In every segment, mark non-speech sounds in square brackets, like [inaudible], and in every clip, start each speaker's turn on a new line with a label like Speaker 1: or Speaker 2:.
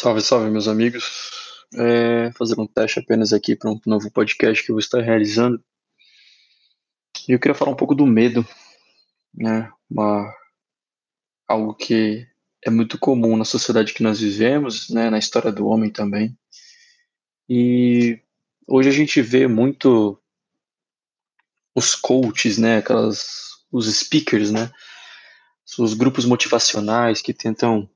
Speaker 1: Salve, salve, meus amigos. É, fazer um teste apenas aqui para um novo podcast que eu vou estar realizando. E eu queria falar um pouco do medo, né? Uma, algo que é muito comum na sociedade que nós vivemos, né? Na história do homem também. E hoje a gente vê muito os coaches, né? Aquelas, os speakers, né? Os grupos motivacionais que tentam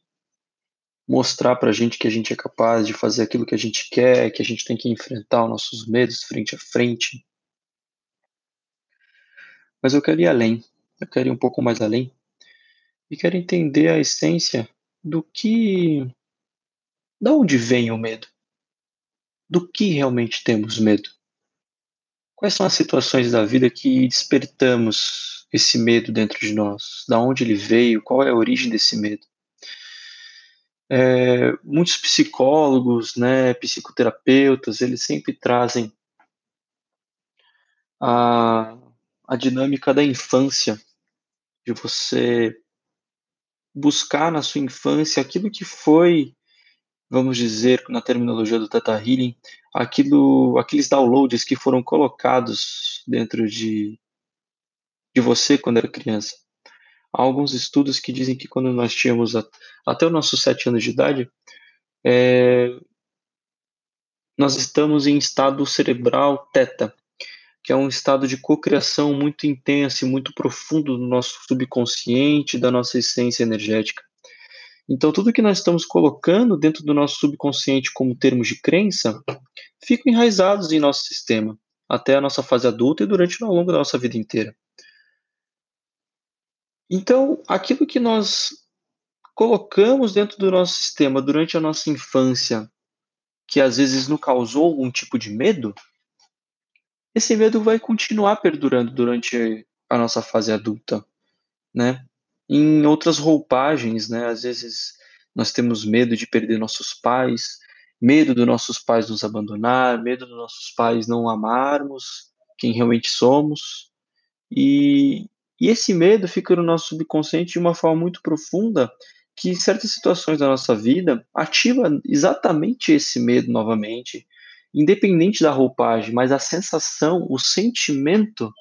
Speaker 1: mostrar para a gente que a gente é capaz de fazer aquilo que a gente quer, que a gente tem que enfrentar os nossos medos frente a frente. Mas eu quero ir além, eu quero ir um pouco mais além e quero entender a essência do que. Da onde vem o medo? Do que realmente temos medo? Quais são as situações da vida que despertamos esse medo dentro de nós? Da onde ele veio? Qual é a origem desse medo? É, muitos psicólogos, né, psicoterapeutas, eles sempre trazem a, a dinâmica da infância, de você buscar na sua infância aquilo que foi, vamos dizer, na terminologia do Teta Healing, aquilo, aqueles downloads que foram colocados dentro de, de você quando era criança. Há alguns estudos que dizem que quando nós tínhamos a, até os nossos sete anos de idade, é, nós estamos em estado cerebral teta, que é um estado de cocriação muito intenso e muito profundo do nosso subconsciente, da nossa essência energética. Então, tudo que nós estamos colocando dentro do nosso subconsciente como termos de crença, ficam enraizados em nosso sistema, até a nossa fase adulta e durante ao longo da nossa vida inteira. Então, aquilo que nós colocamos dentro do nosso sistema durante a nossa infância, que às vezes nos causou algum tipo de medo, esse medo vai continuar perdurando durante a nossa fase adulta, né? Em outras roupagens, né? Às vezes nós temos medo de perder nossos pais, medo dos nossos pais nos abandonar, medo dos nossos pais não amarmos quem realmente somos. E e esse medo fica no nosso subconsciente de uma forma muito profunda, que em certas situações da nossa vida ativa exatamente esse medo novamente, independente da roupagem, mas a sensação, o sentimento,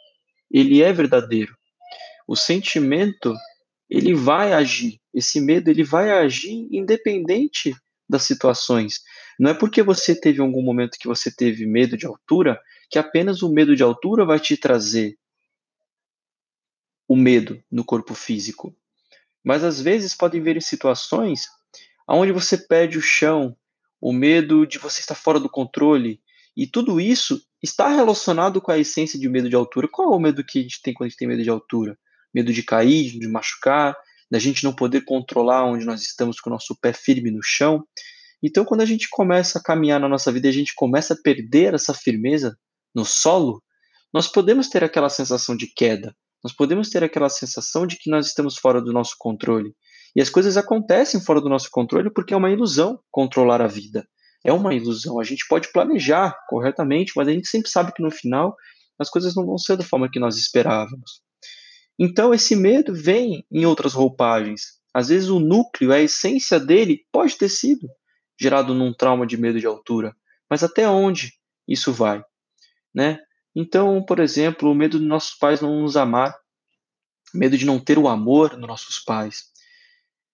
Speaker 1: ele é verdadeiro. O sentimento, ele vai agir. Esse medo, ele vai agir independente das situações. Não é porque você teve algum momento que você teve medo de altura que apenas o medo de altura vai te trazer o medo no corpo físico. Mas às vezes podem haver situações onde você perde o chão, o medo de você estar fora do controle, e tudo isso está relacionado com a essência de medo de altura. Qual é o medo que a gente tem quando a gente tem medo de altura? Medo de cair, de machucar, da gente não poder controlar onde nós estamos com o nosso pé firme no chão. Então, quando a gente começa a caminhar na nossa vida e a gente começa a perder essa firmeza no solo, nós podemos ter aquela sensação de queda, nós podemos ter aquela sensação de que nós estamos fora do nosso controle. E as coisas acontecem fora do nosso controle porque é uma ilusão controlar a vida. É uma ilusão. A gente pode planejar corretamente, mas a gente sempre sabe que no final as coisas não vão ser da forma que nós esperávamos. Então esse medo vem em outras roupagens. Às vezes o núcleo, a essência dele pode ter sido gerado num trauma de medo de altura, mas até onde isso vai, né? Então, por exemplo, o medo de nossos pais não nos amar, medo de não ter o amor dos nossos pais.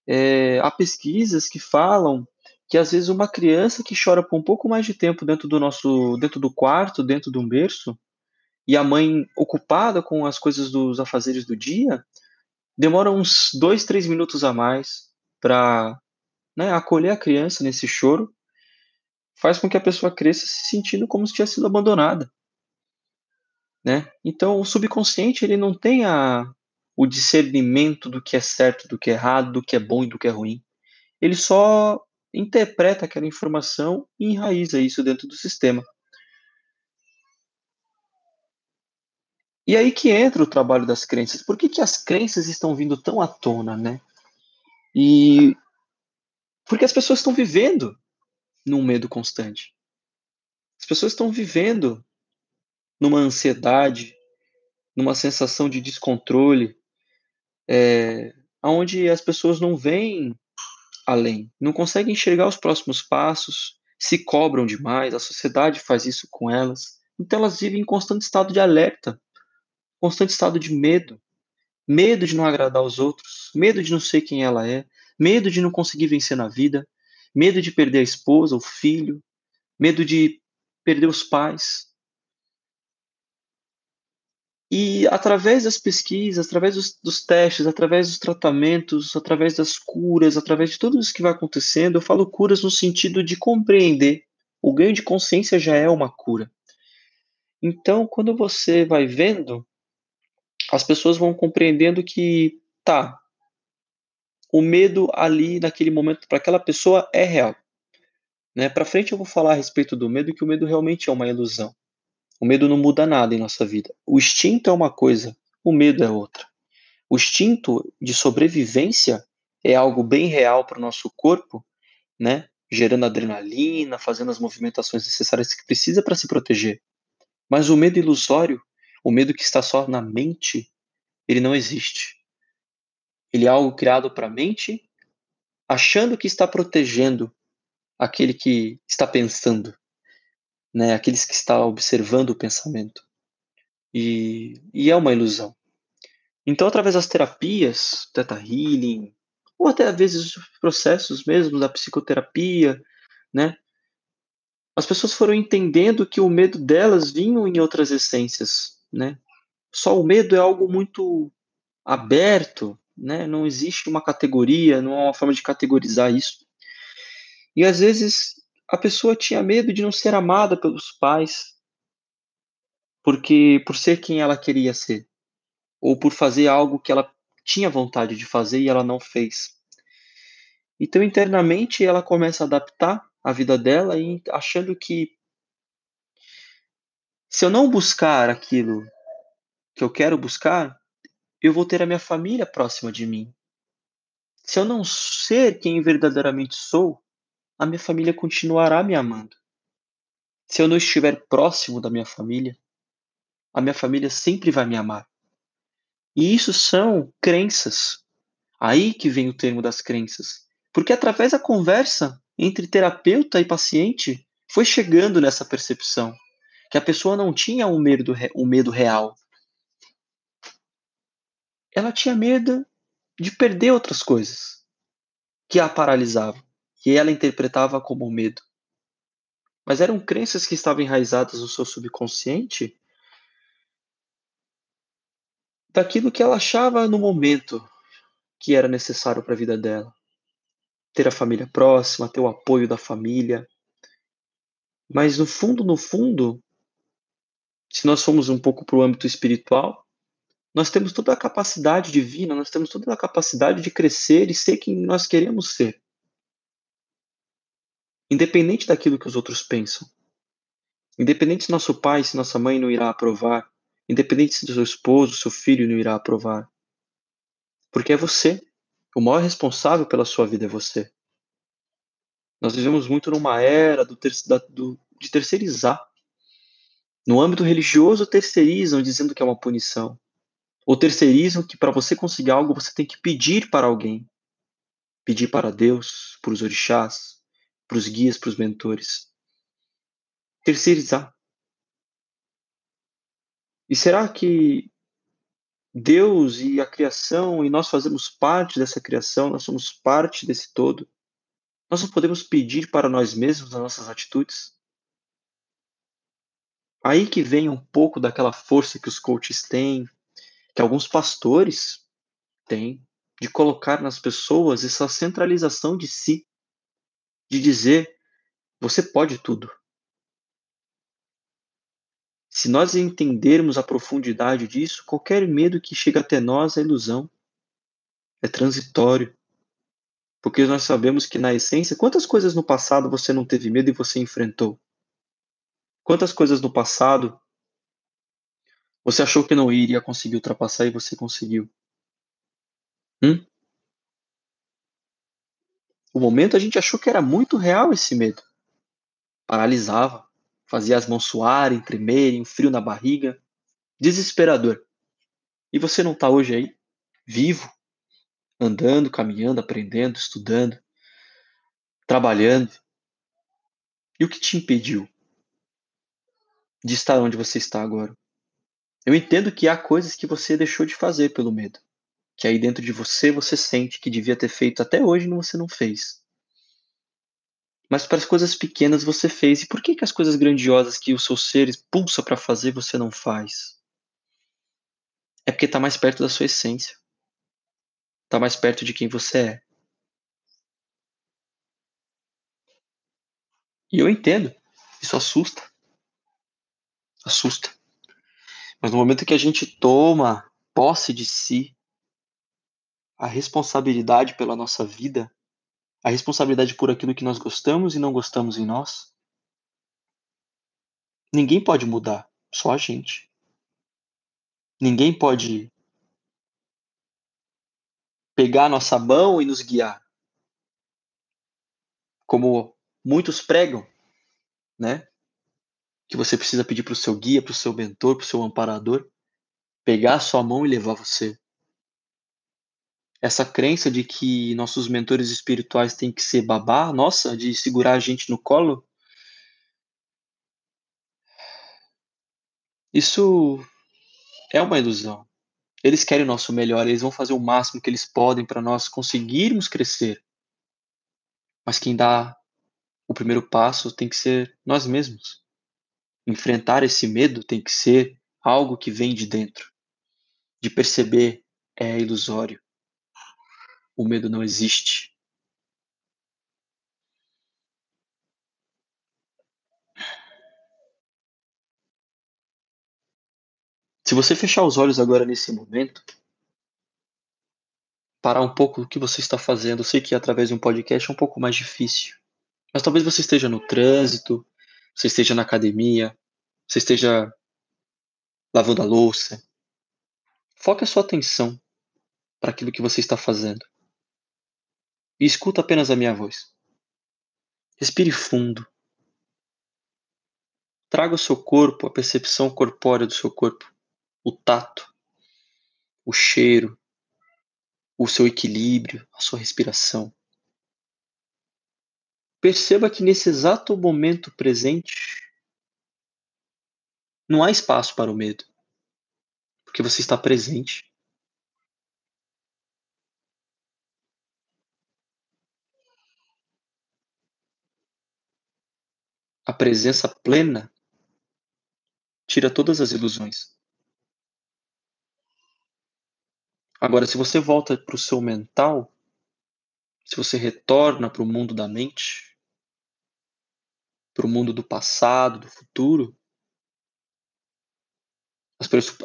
Speaker 1: É, há pesquisas que falam que às vezes uma criança que chora por um pouco mais de tempo dentro do nosso, dentro do quarto, dentro de um berço, e a mãe ocupada com as coisas dos afazeres do dia, demora uns dois, três minutos a mais para né, acolher a criança nesse choro, faz com que a pessoa cresça se sentindo como se tivesse sido abandonada. Né? Então, o subconsciente ele não tem a, o discernimento do que é certo, do que é errado, do que é bom e do que é ruim. Ele só interpreta aquela informação e enraiza isso dentro do sistema. E aí que entra o trabalho das crenças. Por que, que as crenças estão vindo tão à tona, né? E porque as pessoas estão vivendo num medo constante. As pessoas estão vivendo numa ansiedade, numa sensação de descontrole, é, onde as pessoas não veem além, não conseguem enxergar os próximos passos, se cobram demais, a sociedade faz isso com elas. Então elas vivem em constante estado de alerta, constante estado de medo. Medo de não agradar aos outros, medo de não ser quem ela é, medo de não conseguir vencer na vida, medo de perder a esposa, o filho, medo de perder os pais. E através das pesquisas, através dos, dos, testes, através dos tratamentos, através das curas, através de tudo isso que vai acontecendo, eu falo curas no sentido de compreender. O ganho de consciência já é uma cura. Então, quando você vai vendo, as pessoas vão compreendendo que, tá, o medo ali naquele momento para aquela pessoa é real. Né? Para frente eu vou falar a respeito do medo que o medo realmente é uma ilusão. O medo não muda nada em nossa vida. O instinto é uma coisa, o medo é outra. O instinto de sobrevivência é algo bem real para o nosso corpo, né? Gerando adrenalina, fazendo as movimentações necessárias que precisa para se proteger. Mas o medo ilusório, o medo que está só na mente, ele não existe. Ele é algo criado para a mente, achando que está protegendo aquele que está pensando né, aqueles que estão observando o pensamento. E, e é uma ilusão. Então, através das terapias, Theta Healing, ou até às vezes os processos mesmo da psicoterapia, né, as pessoas foram entendendo que o medo delas vinha em outras essências, né? Só o medo é algo muito aberto, né? Não existe uma categoria, não há uma forma de categorizar isso. E às vezes a pessoa tinha medo de não ser amada pelos pais, porque por ser quem ela queria ser, ou por fazer algo que ela tinha vontade de fazer e ela não fez. Então internamente ela começa a adaptar a vida dela achando que se eu não buscar aquilo que eu quero buscar, eu vou ter a minha família próxima de mim. Se eu não ser quem verdadeiramente sou, a minha família continuará me amando. Se eu não estiver próximo da minha família, a minha família sempre vai me amar. E isso são crenças. Aí que vem o termo das crenças. Porque através da conversa entre terapeuta e paciente, foi chegando nessa percepção que a pessoa não tinha um medo, um medo real. Ela tinha medo de perder outras coisas que a paralisavam que ela interpretava como medo. Mas eram crenças que estavam enraizadas no seu subconsciente daquilo que ela achava no momento que era necessário para a vida dela. Ter a família próxima, ter o apoio da família. Mas no fundo, no fundo, se nós formos um pouco para o âmbito espiritual, nós temos toda a capacidade divina, nós temos toda a capacidade de crescer e ser quem nós queremos ser independente daquilo que os outros pensam. Independente se nosso pai, se nossa mãe não irá aprovar, independente se seu esposo, seu filho não irá aprovar. Porque é você. O maior responsável pela sua vida é você. Nós vivemos muito numa era do ter, da, do, de terceirizar. No âmbito religioso, terceirizam dizendo que é uma punição. Ou terceirizam que para você conseguir algo você tem que pedir para alguém. Pedir para Deus, para os orixás, para os guias, para os mentores. Terceirizar. E será que Deus e a criação, e nós fazemos parte dessa criação, nós somos parte desse todo? Nós não podemos pedir para nós mesmos as nossas atitudes? Aí que vem um pouco daquela força que os coaches têm, que alguns pastores têm, de colocar nas pessoas essa centralização de si, de dizer: você pode tudo. Se nós entendermos a profundidade disso, qualquer medo que chega até nós é ilusão, é transitório. Porque nós sabemos que, na essência, quantas coisas no passado você não teve medo e você enfrentou? Quantas coisas no passado você achou que não iria conseguir ultrapassar e você conseguiu? Hum? O momento a gente achou que era muito real esse medo. Paralisava, fazia as mãos suarem, tremerem, um frio na barriga. Desesperador. E você não está hoje aí, vivo, andando, caminhando, aprendendo, estudando, trabalhando. E o que te impediu de estar onde você está agora? Eu entendo que há coisas que você deixou de fazer pelo medo, que aí dentro de você você sente que devia ter feito até hoje e você não fez. Mas para as coisas pequenas você fez. E por que, que as coisas grandiosas que o seu ser pulsa para fazer você não faz? É porque está mais perto da sua essência. Está mais perto de quem você é. E eu entendo. Isso assusta. Assusta. Mas no momento que a gente toma posse de si, a responsabilidade pela nossa vida, a responsabilidade por aquilo que nós gostamos e não gostamos em nós, ninguém pode mudar, só a gente. Ninguém pode pegar a nossa mão e nos guiar. Como muitos pregam, né? Que você precisa pedir para o seu guia, para o seu mentor, para o seu amparador, pegar a sua mão e levar você. Essa crença de que nossos mentores espirituais têm que ser babá, nossa, de segurar a gente no colo, isso é uma ilusão. Eles querem o nosso melhor, eles vão fazer o máximo que eles podem para nós conseguirmos crescer. Mas quem dá o primeiro passo tem que ser nós mesmos. Enfrentar esse medo tem que ser algo que vem de dentro. De perceber é ilusório. O medo não existe. Se você fechar os olhos agora nesse momento, parar um pouco o que você está fazendo, eu sei que através de um podcast é um pouco mais difícil. Mas talvez você esteja no trânsito, você esteja na academia, você esteja lavando a louça. Foque a sua atenção para aquilo que você está fazendo. E escuta apenas a minha voz. Respire fundo. Traga ao seu corpo a percepção corpórea do seu corpo, o tato, o cheiro, o seu equilíbrio, a sua respiração. Perceba que nesse exato momento presente não há espaço para o medo, porque você está presente. A presença plena tira todas as ilusões. Agora, se você volta para o seu mental, se você retorna para o mundo da mente, para o mundo do passado, do futuro,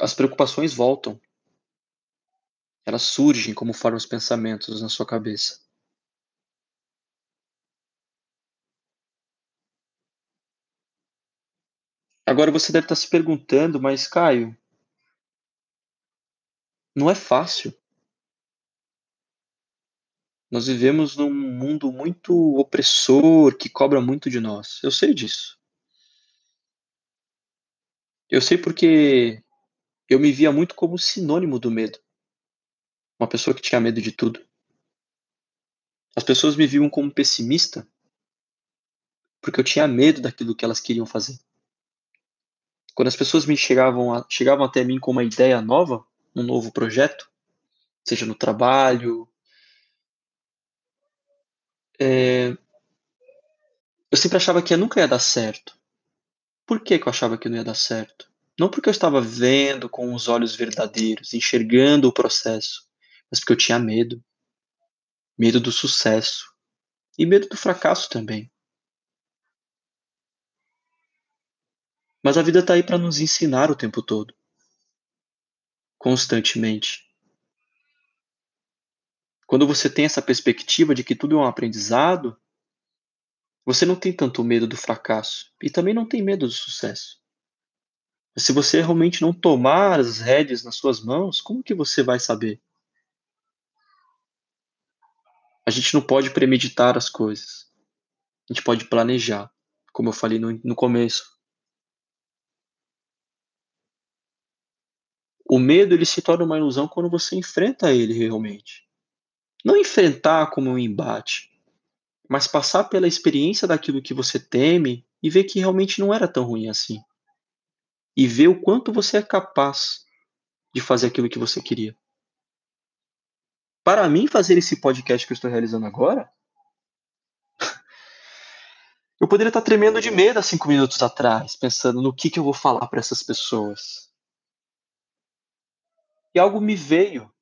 Speaker 1: as preocupações voltam. Elas surgem como formam os pensamentos na sua cabeça. Agora você deve estar se perguntando, mas Caio, não é fácil. Nós vivemos num mundo muito opressor, que cobra muito de nós. Eu sei disso. Eu sei porque eu me via muito como sinônimo do medo. Uma pessoa que tinha medo de tudo. As pessoas me viam como pessimista porque eu tinha medo daquilo que elas queriam fazer. Quando as pessoas me chegavam, a, chegavam até mim com uma ideia nova, um novo projeto, seja no trabalho, é, eu sempre achava que nunca ia dar certo. Por que, que eu achava que não ia dar certo? Não porque eu estava vendo com os olhos verdadeiros, enxergando o processo, mas porque eu tinha medo. Medo do sucesso. E medo do fracasso também. Mas a vida está aí para nos ensinar o tempo todo. Constantemente. Quando você tem essa perspectiva de que tudo é um aprendizado, você não tem tanto medo do fracasso e também não tem medo do sucesso. Mas se você realmente não tomar as rédeas nas suas mãos, como que você vai saber? A gente não pode premeditar as coisas. A gente pode planejar, como eu falei no, no começo. O medo ele se torna uma ilusão quando você enfrenta ele realmente. Não enfrentar como um embate, mas passar pela experiência daquilo que você teme e ver que realmente não era tão ruim assim. E ver o quanto você é capaz de fazer aquilo que você queria. Para mim, fazer esse podcast que eu estou realizando agora, [laughs] eu poderia estar tremendo de medo há cinco minutos atrás, pensando no que, que eu vou falar para essas pessoas. E algo me veio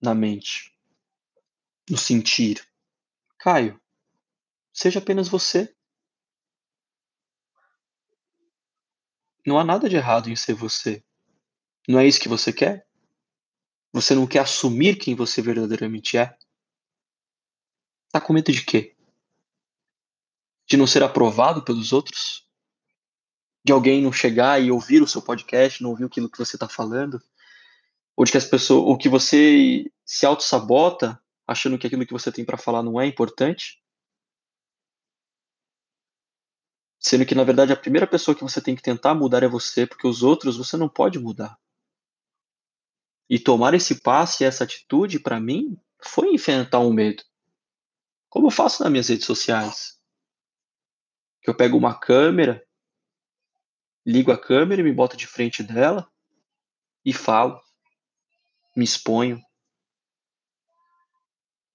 Speaker 1: na mente, no sentir. Caio, seja apenas você. Não há nada de errado em ser você. Não é isso que você quer? Você não quer assumir quem você verdadeiramente é? Tá com medo de quê? De não ser aprovado pelos outros? De alguém não chegar e ouvir o seu podcast, não ouvir aquilo que você está falando? Ou de que as pessoas, ou que você se auto-sabota achando que aquilo que você tem para falar não é importante? Sendo que, na verdade, a primeira pessoa que você tem que tentar mudar é você, porque os outros você não pode mudar. E tomar esse passo e essa atitude, para mim, foi enfrentar um medo. Como eu faço nas minhas redes sociais. Que eu pego uma câmera, ligo a câmera e me boto de frente dela e falo. Me exponho.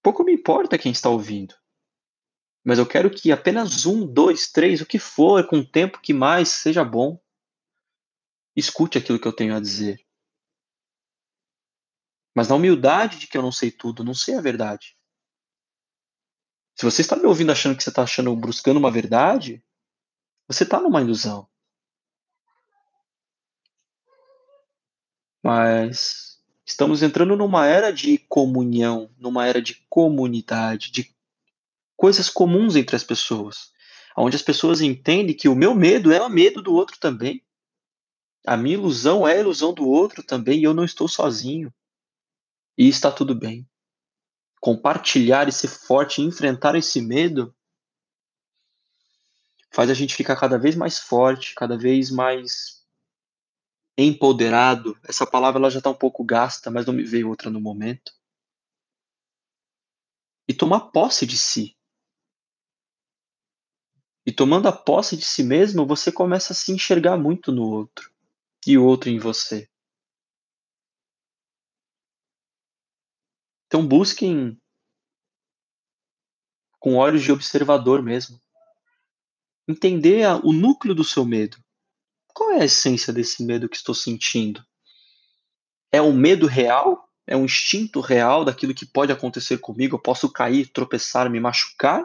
Speaker 1: Pouco me importa quem está ouvindo. Mas eu quero que apenas um, dois, três, o que for, com o tempo que mais seja bom, escute aquilo que eu tenho a dizer. Mas na humildade de que eu não sei tudo, não sei a verdade. Se você está me ouvindo achando que você está achando buscando uma verdade, você está numa ilusão. Mas estamos entrando numa era de comunhão, numa era de comunidade, de coisas comuns entre as pessoas, onde as pessoas entendem que o meu medo é o medo do outro também. A minha ilusão é a ilusão do outro também e eu não estou sozinho. E está tudo bem. Compartilhar e ser forte enfrentar esse medo faz a gente ficar cada vez mais forte, cada vez mais empoderado. Essa palavra ela já está um pouco gasta, mas não me veio outra no momento. E tomar posse de si. E tomando a posse de si mesmo, você começa a se enxergar muito no outro e o outro em você. Então busquem com olhos de observador mesmo. Entender o núcleo do seu medo. Qual é a essência desse medo que estou sentindo? É um medo real? É um instinto real daquilo que pode acontecer comigo? Eu posso cair, tropeçar, me machucar?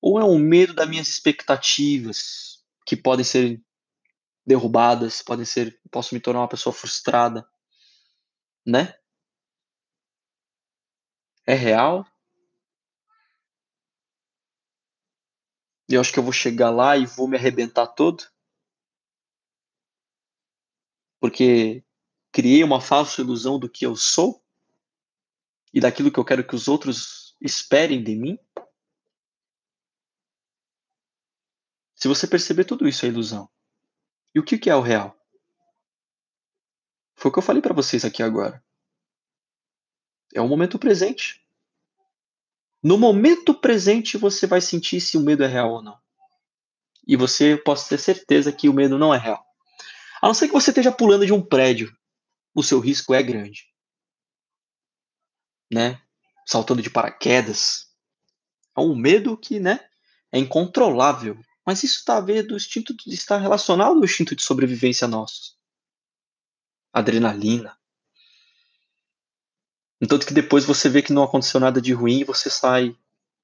Speaker 1: Ou é um medo das minhas expectativas que podem ser derrubadas, podem ser, posso me tornar uma pessoa frustrada, né? é real. Eu acho que eu vou chegar lá e vou me arrebentar todo. Porque criei uma falsa ilusão do que eu sou e daquilo que eu quero que os outros esperem de mim. Se você perceber tudo isso é ilusão. E o que é o real? Foi o que eu falei para vocês aqui agora. É o momento presente. No momento presente você vai sentir se o medo é real ou não. E você pode ter certeza que o medo não é real. A não ser que você esteja pulando de um prédio, o seu risco é grande. Né? Saltando de paraquedas. É um medo que, né, é incontrolável. Mas isso está a ver do instinto de estar relacionado ao instinto de sobrevivência nosso. Adrenalina, entanto que depois você vê que não aconteceu nada de ruim e você sai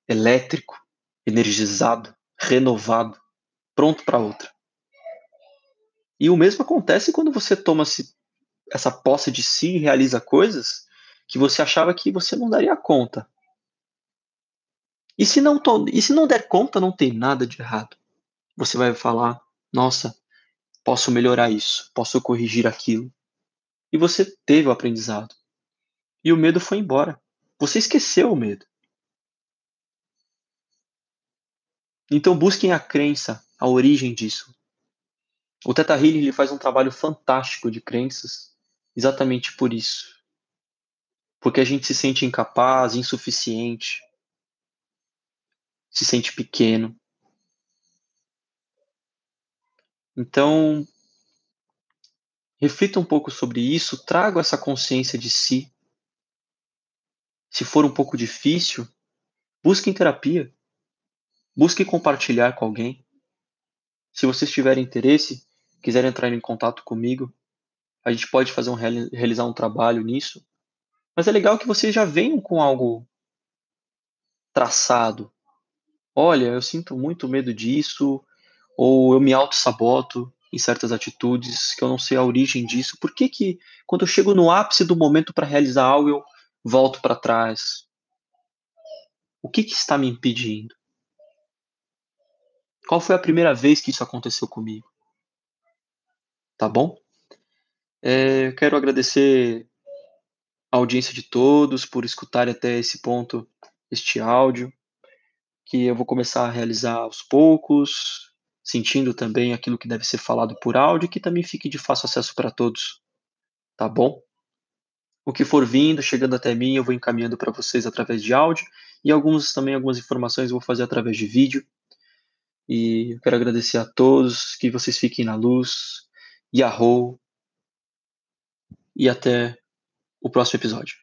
Speaker 1: elétrico, energizado, renovado, pronto para outra. E o mesmo acontece quando você toma essa posse de si e realiza coisas que você achava que você não daria conta. E se não, e se não der conta, não tem nada de errado. Você vai falar: nossa, posso melhorar isso, posso corrigir aquilo. E você teve o aprendizado. E o medo foi embora. Você esqueceu o medo. Então busquem a crença, a origem disso. O Teta Healing ele faz um trabalho fantástico de crenças, exatamente por isso. Porque a gente se sente incapaz, insuficiente. se sente pequeno. Então, reflita um pouco sobre isso, traga essa consciência de si. Se for um pouco difícil, busque em terapia. Busque compartilhar com alguém. Se vocês tiverem interesse, quiserem entrar em contato comigo, a gente pode fazer um realizar um trabalho nisso. Mas é legal que vocês já venham com algo traçado. Olha, eu sinto muito medo disso, ou eu me auto-saboto em certas atitudes que eu não sei a origem disso. Por que que quando eu chego no ápice do momento para realizar algo eu volto para trás? O que que está me impedindo? Qual foi a primeira vez que isso aconteceu comigo? Tá bom? É, eu quero agradecer a audiência de todos por escutarem até esse ponto este áudio, que eu vou começar a realizar aos poucos, sentindo também aquilo que deve ser falado por áudio, que também fique de fácil acesso para todos, tá bom? O que for vindo, chegando até mim, eu vou encaminhando para vocês através de áudio e alguns também algumas informações eu vou fazer através de vídeo. E eu quero agradecer a todos, que vocês fiquem na luz. Yahoo! E até o próximo episódio.